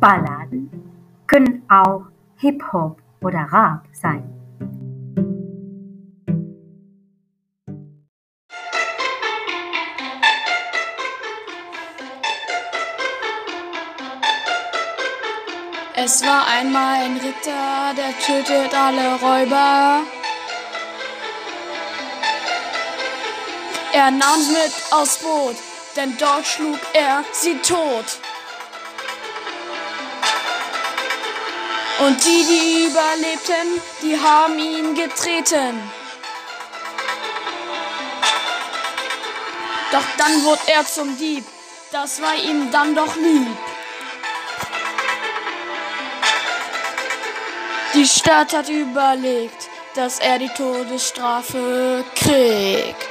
Balladen können auch Hip-Hop oder Rap sein. Es war einmal ein Ritter, der tötet alle Räuber. Er nahm mit aufs Boot, denn dort schlug er sie tot. Und die, die überlebten, die haben ihn getreten. Doch dann wurde er zum Dieb, das war ihm dann doch lieb. Die Stadt hat überlegt, dass er die Todesstrafe kriegt.